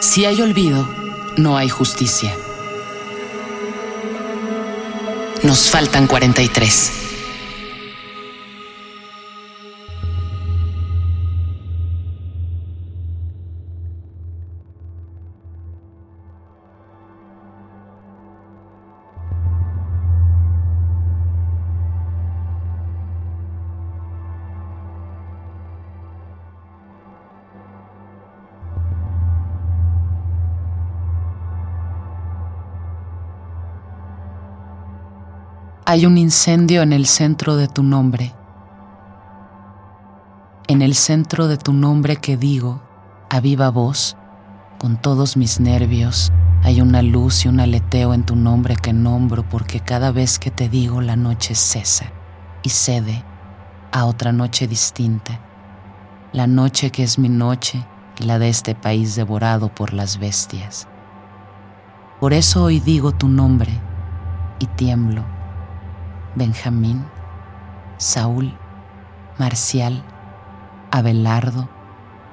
Si hay olvido, no hay justicia. Nos faltan 43. Hay un incendio en el centro de tu nombre. En el centro de tu nombre que digo, a viva voz, con todos mis nervios, hay una luz y un aleteo en tu nombre que nombro porque cada vez que te digo la noche cesa y cede a otra noche distinta. La noche que es mi noche y la de este país devorado por las bestias. Por eso hoy digo tu nombre y tiemblo Benjamín, Saúl, Marcial, Abelardo,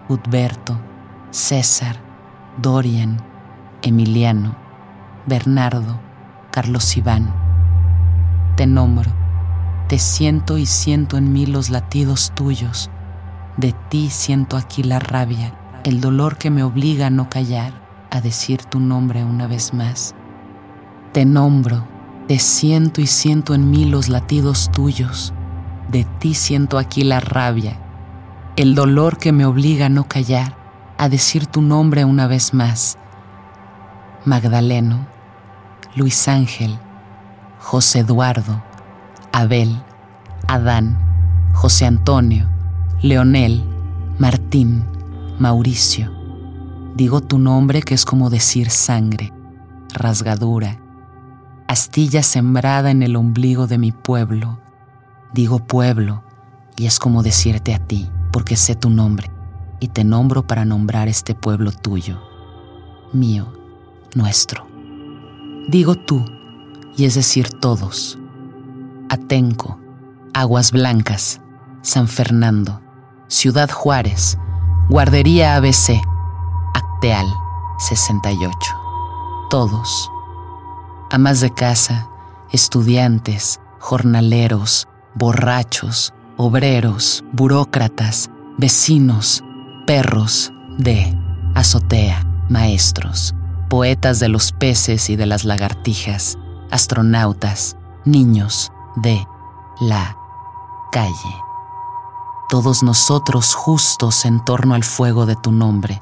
Udberto, César, Dorian, Emiliano, Bernardo, Carlos Iván. Te nombro, te siento y siento en mí los latidos tuyos. De ti siento aquí la rabia, el dolor que me obliga a no callar, a decir tu nombre una vez más. Te nombro, te siento y siento en mí los latidos tuyos. De ti siento aquí la rabia, el dolor que me obliga a no callar, a decir tu nombre una vez más. Magdaleno, Luis Ángel, José Eduardo, Abel, Adán, José Antonio, Leonel, Martín, Mauricio. Digo tu nombre que es como decir sangre, rasgadura, astilla sembrada en el ombligo de mi pueblo. Digo pueblo, y es como decirte a ti, porque sé tu nombre, y te nombro para nombrar este pueblo tuyo, mío, nuestro. Digo tú, y es decir todos. Atenco, Aguas Blancas, San Fernando, Ciudad Juárez, Guardería ABC, Acteal 68. Todos amas de casa, estudiantes, jornaleros, borrachos, obreros, burócratas, vecinos, perros de azotea, maestros, poetas de los peces y de las lagartijas, astronautas, niños de la calle. Todos nosotros justos en torno al fuego de tu nombre,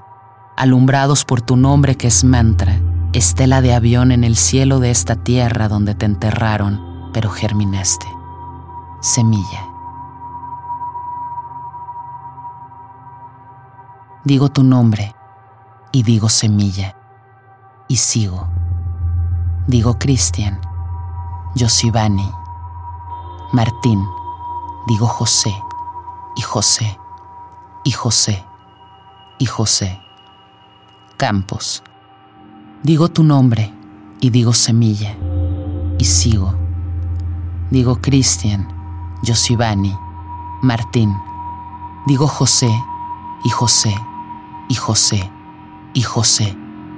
alumbrados por tu nombre que es mantra, estela de avión en el cielo de esta tierra donde te enterraron, pero germinaste. Semilla. Digo tu nombre y digo semilla y sigo. Digo Cristian, Yosibani, Martín, digo José y José y José y José. Campos Digo tu nombre y digo semilla y sigo. Digo Cristian, Yosibani, Martín. Digo José y José y José y José.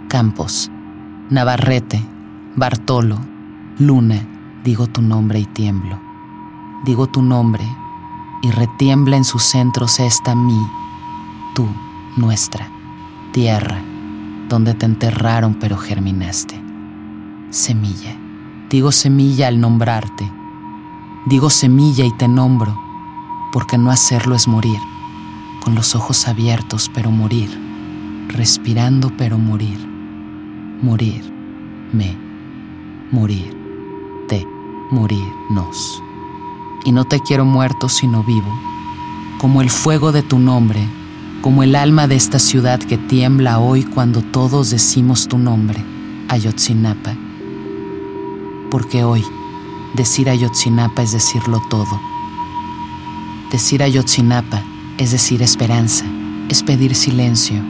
Campos, Navarrete, Bartolo, Luna. Digo tu nombre y tiemblo. Digo tu nombre y retiembla en sus centros esta mí, tú, nuestra, tierra donde te enterraron pero germinaste. Semilla. Digo semilla al nombrarte. Digo semilla y te nombro, porque no hacerlo es morir, con los ojos abiertos pero morir, respirando pero morir, morir, me, morir, te, morirnos. Y no te quiero muerto sino vivo, como el fuego de tu nombre como el alma de esta ciudad que tiembla hoy cuando todos decimos tu nombre, Ayotzinapa. Porque hoy decir Ayotzinapa es decirlo todo. Decir Ayotzinapa es decir esperanza, es pedir silencio,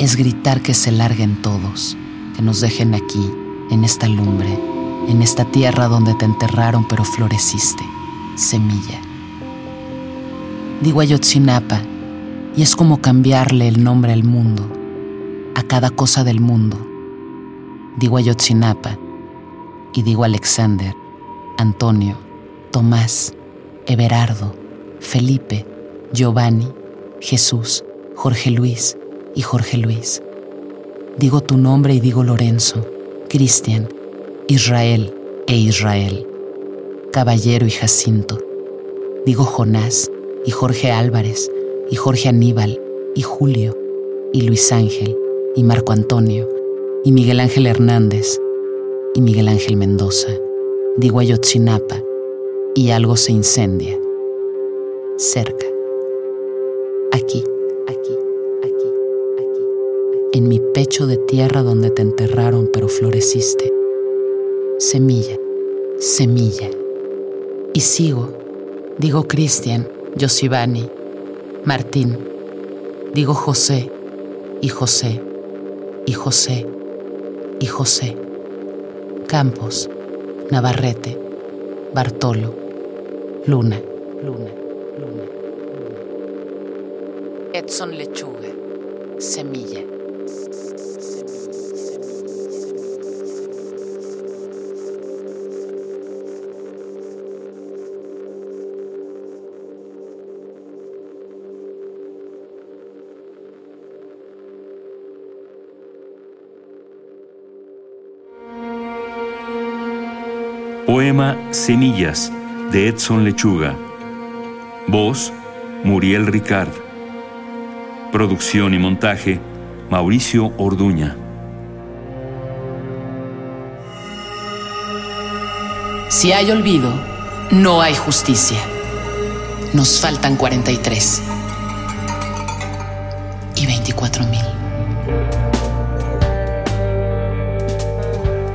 es gritar que se larguen todos, que nos dejen aquí, en esta lumbre, en esta tierra donde te enterraron pero floreciste, semilla. Digo Ayotzinapa y es como cambiarle el nombre al mundo, a cada cosa del mundo. Digo Ayotzinapa y digo Alexander, Antonio, Tomás, Everardo, Felipe, Giovanni, Jesús, Jorge Luis y Jorge Luis. Digo tu nombre y digo Lorenzo, Cristian, Israel e Israel, Caballero y Jacinto. Digo Jonás y Jorge Álvarez y Jorge Aníbal y Julio y Luis Ángel y Marco Antonio y Miguel Ángel Hernández y Miguel Ángel Mendoza. Digo Ayotzinapa y algo se incendia. Cerca. Aquí, aquí, aquí, aquí. En mi pecho de tierra donde te enterraron pero floreciste. Semilla, semilla. Y sigo. Digo Cristian, Yosibani, Martín. Digo José, y José, y José, y José. Campos, Navarrete, Bartolo, Luna, Luna, Luna. Edson Lechuga, Semilla. Poema Semillas de Edson Lechuga. Voz Muriel Ricard. Producción y montaje Mauricio Orduña. Si hay olvido, no hay justicia. Nos faltan 43 y 24 mil.